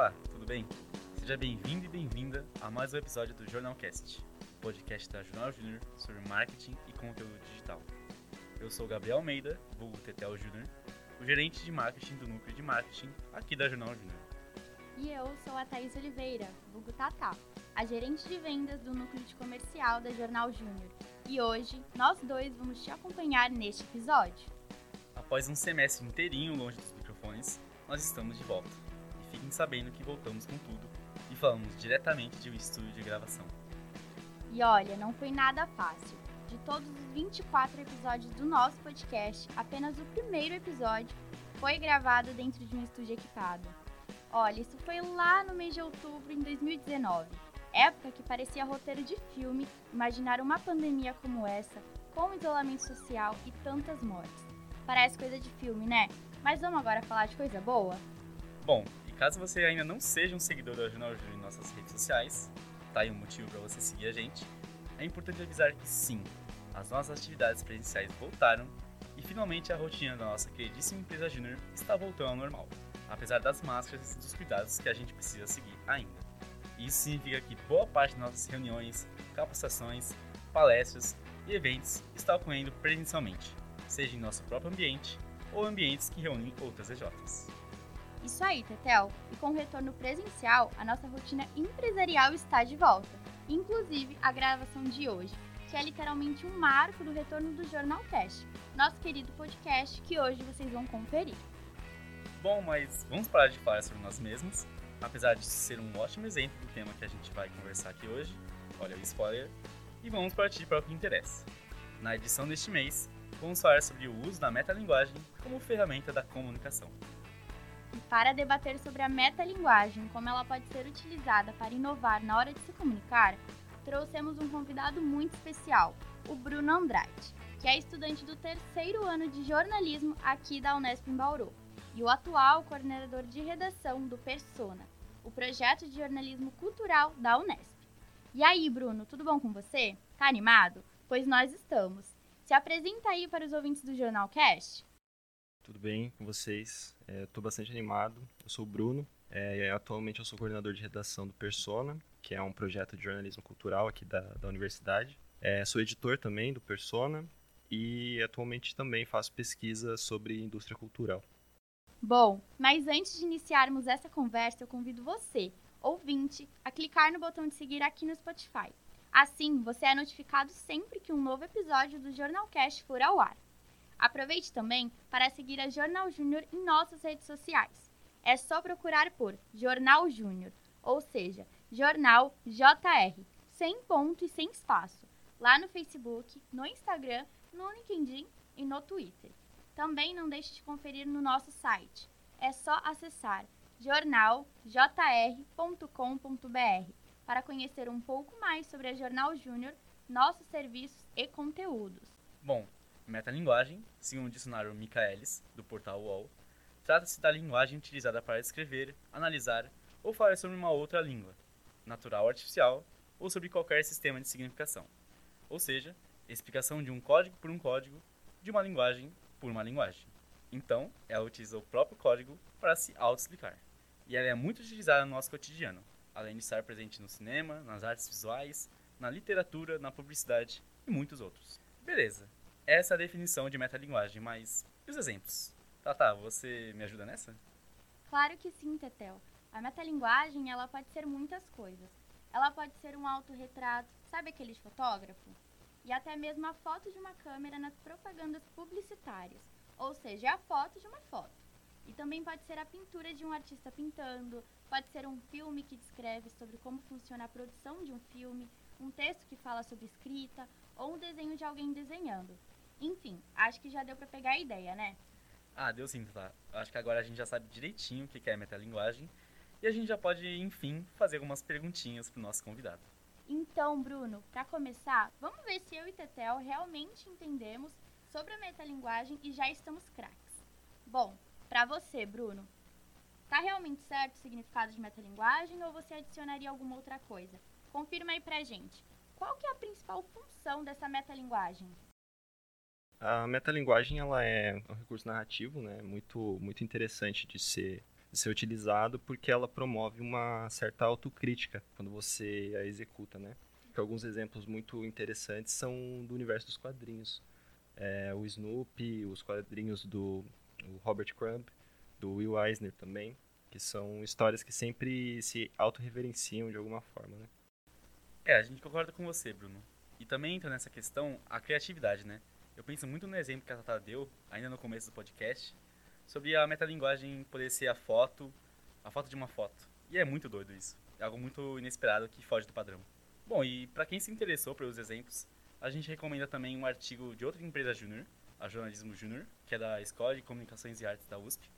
Olá, tudo bem? Seja bem-vindo e bem-vinda a mais um episódio do Jornalcast, podcast da Jornal Júnior sobre marketing e conteúdo digital. Eu sou Gabriel Almeida, vulgo Tetel Júnior, o gerente de marketing do núcleo de marketing aqui da Jornal Júnior. E eu sou a Thaís Oliveira, vulgo Tatá, a gerente de vendas do núcleo de comercial da Jornal Júnior. E hoje, nós dois vamos te acompanhar neste episódio. Após um semestre inteirinho longe dos microfones, nós estamos de volta. Fiquem sabendo que voltamos com tudo e falamos diretamente de um estúdio de gravação. E olha, não foi nada fácil. De todos os 24 episódios do nosso podcast, apenas o primeiro episódio foi gravado dentro de um estúdio equipado. Olha, isso foi lá no mês de outubro em 2019, época que parecia roteiro de filme imaginar uma pandemia como essa, com isolamento social e tantas mortes. Parece coisa de filme, né? Mas vamos agora falar de coisa boa? Bom, caso você ainda não seja um seguidor da Jornal Júnior em nossas redes sociais, tá aí um motivo para você seguir a gente, é importante avisar que sim, as nossas atividades presenciais voltaram e finalmente a rotina da nossa queridíssima empresa Júnior está voltando ao normal, apesar das máscaras e dos cuidados que a gente precisa seguir ainda. Isso significa que boa parte das nossas reuniões, capacitações, palestras e eventos está ocorrendo presencialmente, seja em nosso próprio ambiente ou ambientes que reúnem outras EJs. Isso aí, Tetel. E com o retorno presencial, a nossa rotina empresarial está de volta. Inclusive a gravação de hoje, que é literalmente um marco do retorno do Jornal Cast, nosso querido podcast que hoje vocês vão conferir. Bom, mas vamos parar de falar sobre nós mesmos, apesar de ser um ótimo exemplo do tema que a gente vai conversar aqui hoje. Olha o spoiler. E vamos partir para o que interessa. Na edição deste mês, vamos falar sobre o uso da metalinguagem como ferramenta da comunicação. E para debater sobre a metalinguagem, como ela pode ser utilizada para inovar na hora de se comunicar, trouxemos um convidado muito especial, o Bruno Andrade, que é estudante do terceiro ano de jornalismo aqui da Unesp em Bauru, e o atual coordenador de redação do Persona, o projeto de jornalismo cultural da Unesp. E aí, Bruno, tudo bom com você? Tá animado? Pois nós estamos. Se apresenta aí para os ouvintes do Jornal Cast. Tudo bem com vocês? Estou bastante animado. Eu sou o Bruno. É, atualmente eu sou coordenador de redação do Persona, que é um projeto de jornalismo cultural aqui da, da universidade. É, sou editor também do Persona e atualmente também faço pesquisa sobre indústria cultural. Bom, mas antes de iniciarmos essa conversa, eu convido você, ouvinte, a clicar no botão de seguir aqui no Spotify. Assim, você é notificado sempre que um novo episódio do Jornalcast for ao ar. Aproveite também para seguir a Jornal Júnior em nossas redes sociais. É só procurar por Jornal Júnior, ou seja, Jornal JR, sem ponto e sem espaço, lá no Facebook, no Instagram, no LinkedIn e no Twitter. Também não deixe de conferir no nosso site. É só acessar jornaljr.com.br para conhecer um pouco mais sobre a Jornal Júnior, nossos serviços e conteúdos. Bom, metalinguagem, segundo o dicionário Michaelis, do portal UOL, trata-se da linguagem utilizada para escrever, analisar ou falar sobre uma outra língua, natural ou artificial, ou sobre qualquer sistema de significação. Ou seja, explicação de um código por um código, de uma linguagem por uma linguagem. Então, ela utiliza o próprio código para se auto-explicar. E ela é muito utilizada no nosso cotidiano, além de estar presente no cinema, nas artes visuais, na literatura, na publicidade e muitos outros. Beleza, essa é a definição de metalinguagem, mas e os exemplos? Tá, você me ajuda nessa? Claro que sim, Tetel. A metalinguagem, ela pode ser muitas coisas. Ela pode ser um autorretrato, sabe aquele de fotógrafo? E até mesmo a foto de uma câmera nas propagandas publicitárias, ou seja, é a foto de uma foto. E também pode ser a pintura de um artista pintando, pode ser um filme que descreve sobre como funciona a produção de um filme, um texto que fala sobre escrita, ou um desenho de alguém desenhando. Enfim, acho que já deu para pegar a ideia, né? Ah, deu sim, tá. Acho que agora a gente já sabe direitinho o que é metalinguagem e a gente já pode, enfim, fazer algumas perguntinhas pro nosso convidado. Então, Bruno, para começar, vamos ver se eu e Tetel realmente entendemos sobre a metalinguagem e já estamos craques. Bom, para você, Bruno, tá realmente certo o significado de metalinguagem ou você adicionaria alguma outra coisa? Confirma aí pra gente. Qual que é a principal função dessa metalinguagem? A metalinguagem ela é um recurso narrativo, né, muito muito interessante de ser de ser utilizado porque ela promove uma certa autocrítica quando você a executa, né? Que alguns exemplos muito interessantes são do universo dos quadrinhos. É, o Snoopy, os quadrinhos do Robert Crumb, do Will Eisner também, que são histórias que sempre se autorreverenciam de alguma forma, né? É, a gente concorda com você, Bruno. E também entra nessa questão a criatividade, né? Eu penso muito no exemplo que a Tata deu, ainda no começo do podcast, sobre a metalinguagem poder ser a foto, a foto de uma foto. E é muito doido isso. É algo muito inesperado que foge do padrão. Bom, e para quem se interessou pelos exemplos, a gente recomenda também um artigo de outra empresa júnior, a Jornalismo Júnior, que é da Escola de Comunicações e Artes da USP,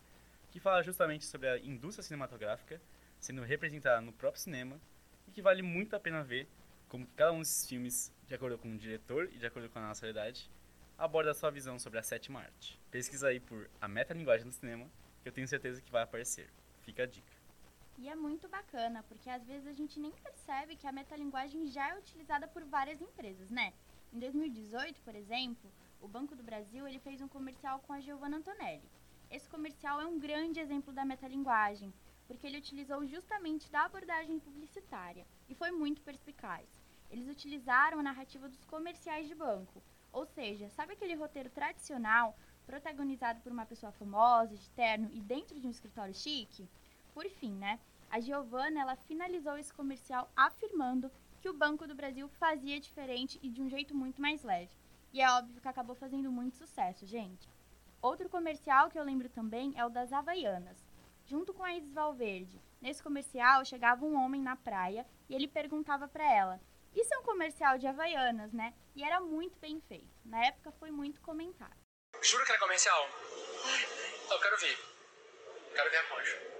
que fala justamente sobre a indústria cinematográfica sendo representada no próprio cinema e que vale muito a pena ver como cada um desses filmes, de acordo com o diretor e de acordo com a nossa realidade, aborda sua visão sobre a sétima arte. Pesquisa aí por A Metalinguagem do Cinema, que eu tenho certeza que vai aparecer. Fica a dica. E é muito bacana, porque às vezes a gente nem percebe que a metalinguagem já é utilizada por várias empresas, né? Em 2018, por exemplo, o Banco do Brasil ele fez um comercial com a Giovanna Antonelli. Esse comercial é um grande exemplo da metalinguagem, porque ele utilizou justamente da abordagem publicitária e foi muito perspicaz. Eles utilizaram a narrativa dos comerciais de banco, ou seja, sabe aquele roteiro tradicional protagonizado por uma pessoa famosa, de terno e dentro de um escritório chique? Por fim, né? A Giovanna ela finalizou esse comercial afirmando que o Banco do Brasil fazia diferente e de um jeito muito mais leve. E é óbvio que acabou fazendo muito sucesso, gente. Outro comercial que eu lembro também é o das Havaianas. Junto com a Isis Valverde. Nesse comercial chegava um homem na praia e ele perguntava para ela: Isso é um comercial de Havaianas, né? E era muito bem feito. Na época foi muito comentado. Jura que era comercial? Ai, eu quero ver. Quero ver a concha.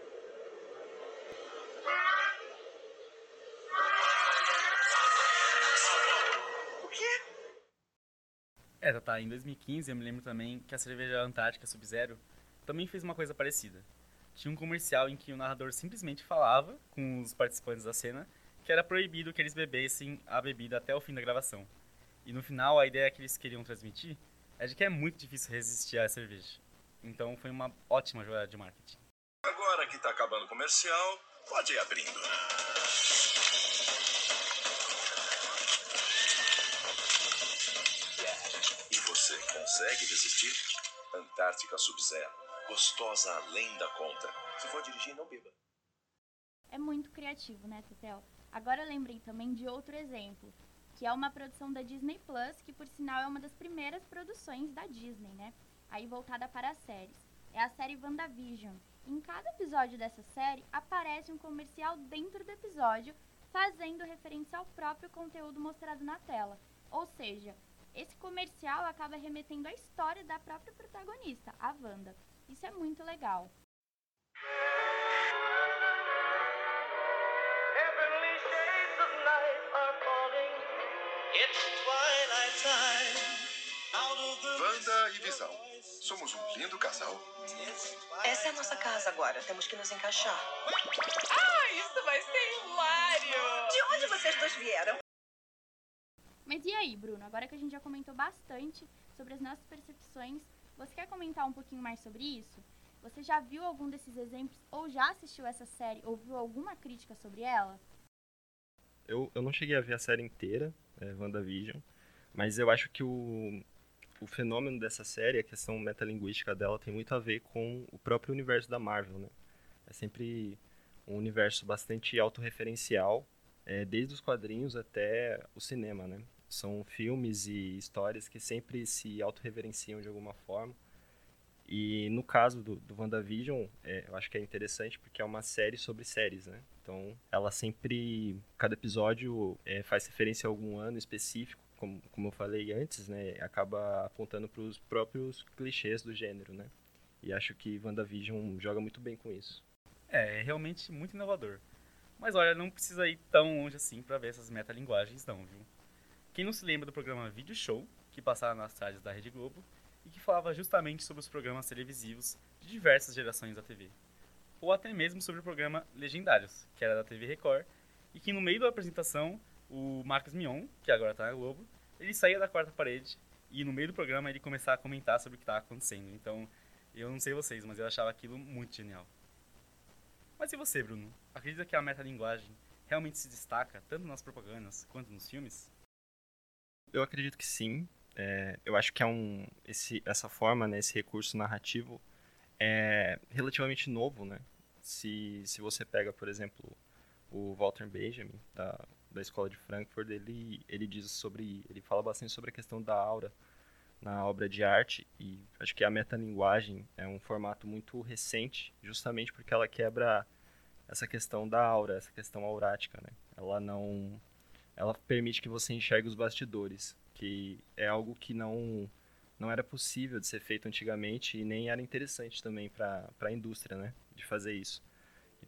É, tá, em 2015 eu me lembro também que a cerveja Antártica Sub-Zero também fez uma coisa parecida. Tinha um comercial em que o narrador simplesmente falava com os participantes da cena que era proibido que eles bebessem a bebida até o fim da gravação. E no final a ideia que eles queriam transmitir é de que é muito difícil resistir à cerveja. Então foi uma ótima jogada de marketing. Agora que tá acabando o comercial, pode ir abrindo. Você consegue resistir? Antártica Sub-Zero. Gostosa além da conta. Se for dirigir, não beba. É muito criativo, né, Tetel? Agora lembrei também de outro exemplo, que é uma produção da Disney Plus, que por sinal é uma das primeiras produções da Disney, né? Aí voltada para as séries. É a série WandaVision. Em cada episódio dessa série aparece um comercial dentro do episódio, fazendo referência ao próprio conteúdo mostrado na tela. Ou seja, esse comercial acaba remetendo à história da própria protagonista, a Wanda. Isso é muito legal. Somos um lindo casal. Essa é a nossa casa agora. Temos que nos encaixar. Ah, isso vai ser hilário! De onde vocês dois vieram? Mas e aí, Bruno? Agora que a gente já comentou bastante sobre as nossas percepções, você quer comentar um pouquinho mais sobre isso? Você já viu algum desses exemplos ou já assistiu essa série ou viu alguma crítica sobre ela? Eu, eu não cheguei a ver a série inteira, é, WandaVision, mas eu acho que o, o fenômeno dessa série, a questão metalinguística dela, tem muito a ver com o próprio universo da Marvel, né? É sempre um universo bastante autorreferencial, é, desde os quadrinhos até o cinema, né? São filmes e histórias que sempre se autorreverenciam de alguma forma. E no caso do, do WandaVision, é, eu acho que é interessante porque é uma série sobre séries, né? Então, ela sempre, cada episódio é, faz referência a algum ano específico, como, como eu falei antes, né? Acaba apontando para os próprios clichês do gênero, né? E acho que WandaVision joga muito bem com isso. É, é realmente muito inovador. Mas olha, não precisa ir tão longe assim para ver essas metalinguagens não, viu? Quem não se lembra do programa Video Show, que passava nas tardes da Rede Globo, e que falava justamente sobre os programas televisivos de diversas gerações da TV. Ou até mesmo sobre o programa Legendários, que era da TV Record, e que no meio da apresentação, o Marcos Mion, que agora está na Globo, ele saía da quarta parede e no meio do programa ele começava a comentar sobre o que estava acontecendo. Então, eu não sei vocês, mas eu achava aquilo muito genial. Mas e você, Bruno? Acredita que a metalinguagem realmente se destaca tanto nas propagandas quanto nos filmes? Eu acredito que sim. É, eu acho que é um esse, essa forma, né, esse recurso narrativo é relativamente novo, né? Se, se você pega, por exemplo, o Walter Benjamin da, da escola de Frankfurt, ele ele diz sobre, ele fala bastante sobre a questão da aura na obra de arte e acho que a metalinguagem é um formato muito recente, justamente porque ela quebra essa questão da aura, essa questão aurática, né? Ela não ela permite que você enxergue os bastidores, que é algo que não não era possível de ser feito antigamente e nem era interessante também para a indústria, né, de fazer isso.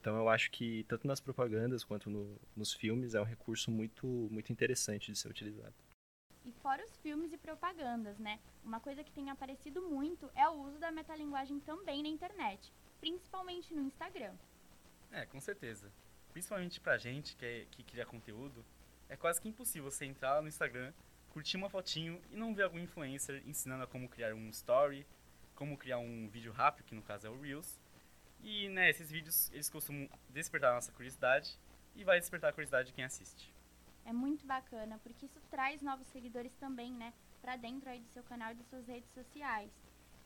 Então eu acho que tanto nas propagandas quanto no, nos filmes é um recurso muito muito interessante de ser utilizado. E fora os filmes e propagandas, né? Uma coisa que tem aparecido muito é o uso da metalinguagem também na internet, principalmente no Instagram. É, com certeza. Principalmente pra gente que, é, que cria conteúdo, é quase que impossível você entrar no Instagram, curtir uma fotinho e não ver algum influencer ensinando a como criar um story, como criar um vídeo rápido, que no caso é o Reels. E, né, esses vídeos, eles costumam despertar a nossa curiosidade e vai despertar a curiosidade de quem assiste. É muito bacana, porque isso traz novos seguidores também, né, para dentro aí do seu canal e das suas redes sociais.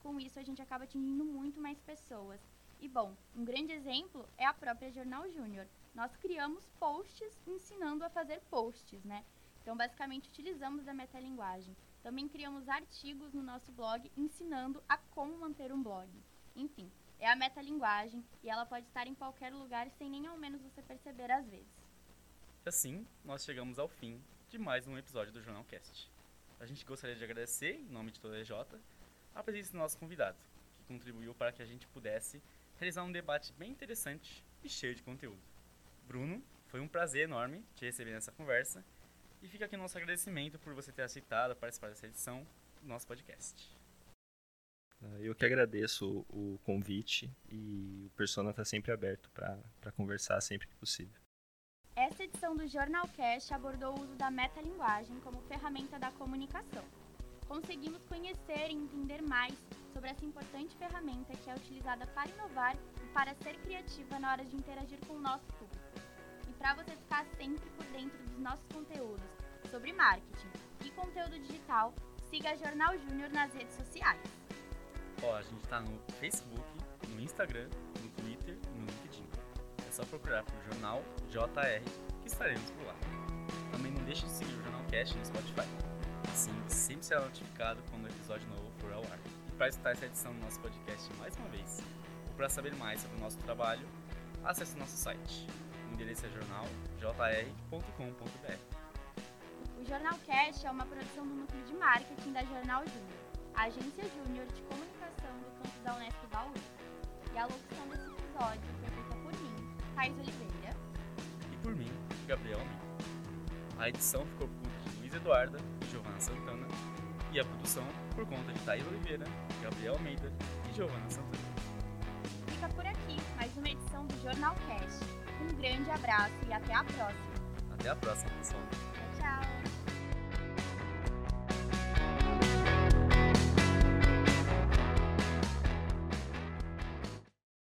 Com isso, a gente acaba atingindo muito mais pessoas. E bom, um grande exemplo é a própria Jornal Júnior. Nós criamos posts ensinando a fazer posts, né? Então, basicamente, utilizamos a metalinguagem. Também criamos artigos no nosso blog ensinando a como manter um blog. Enfim, é a metalinguagem e ela pode estar em qualquer lugar sem nem ao menos você perceber às vezes. E assim, nós chegamos ao fim de mais um episódio do Jornal Cast. A gente gostaria de agradecer, em nome de toda a EJ, a presença do nosso convidado, que contribuiu para que a gente pudesse realizar um debate bem interessante e cheio de conteúdo. Bruno, foi um prazer enorme te receber nessa conversa e fica aqui nosso agradecimento por você ter aceitado participar dessa edição do nosso podcast. Ah, eu que agradeço o convite e o Persona está sempre aberto para conversar sempre que possível. Essa edição do Jornal Cash abordou o uso da metalinguagem como ferramenta da comunicação. Conseguimos conhecer e entender mais sobre essa importante ferramenta que é utilizada para inovar e para ser criativa na hora de interagir com o nosso público. E para você ficar sempre por dentro dos nossos conteúdos sobre marketing e conteúdo digital, siga Jornal Júnior nas redes sociais. Ó, a gente está no Facebook, no Instagram, no Twitter e no LinkedIn. É só procurar por Jornal JR que estaremos por lá. Também não deixe de seguir o Jornal Cast no Spotify. Assim, sempre será notificado quando o episódio novo for ao ar. E para escutar essa edição do nosso podcast mais uma vez, ou para saber mais sobre o nosso trabalho, acesse o nosso site. O endereço é jornaljr.com.br. O Jornal Cast é uma produção do núcleo de marketing da Jornal Júnior, a agência júnior de comunicação do campus da Unesp Bauru. E a locução desse episódio foi feita por mim, Thais Oliveira. E por mim, Gabriel Almeida. A edição ficou por conta de Luiz Eduarda e Giovanna Santana. E a produção por conta de Thaís Oliveira, Gabriel Almeida e Giovanna Santana. Fica por aqui mais uma edição do Jornal Cast. Um grande abraço e até a próxima! Até a próxima, pessoal.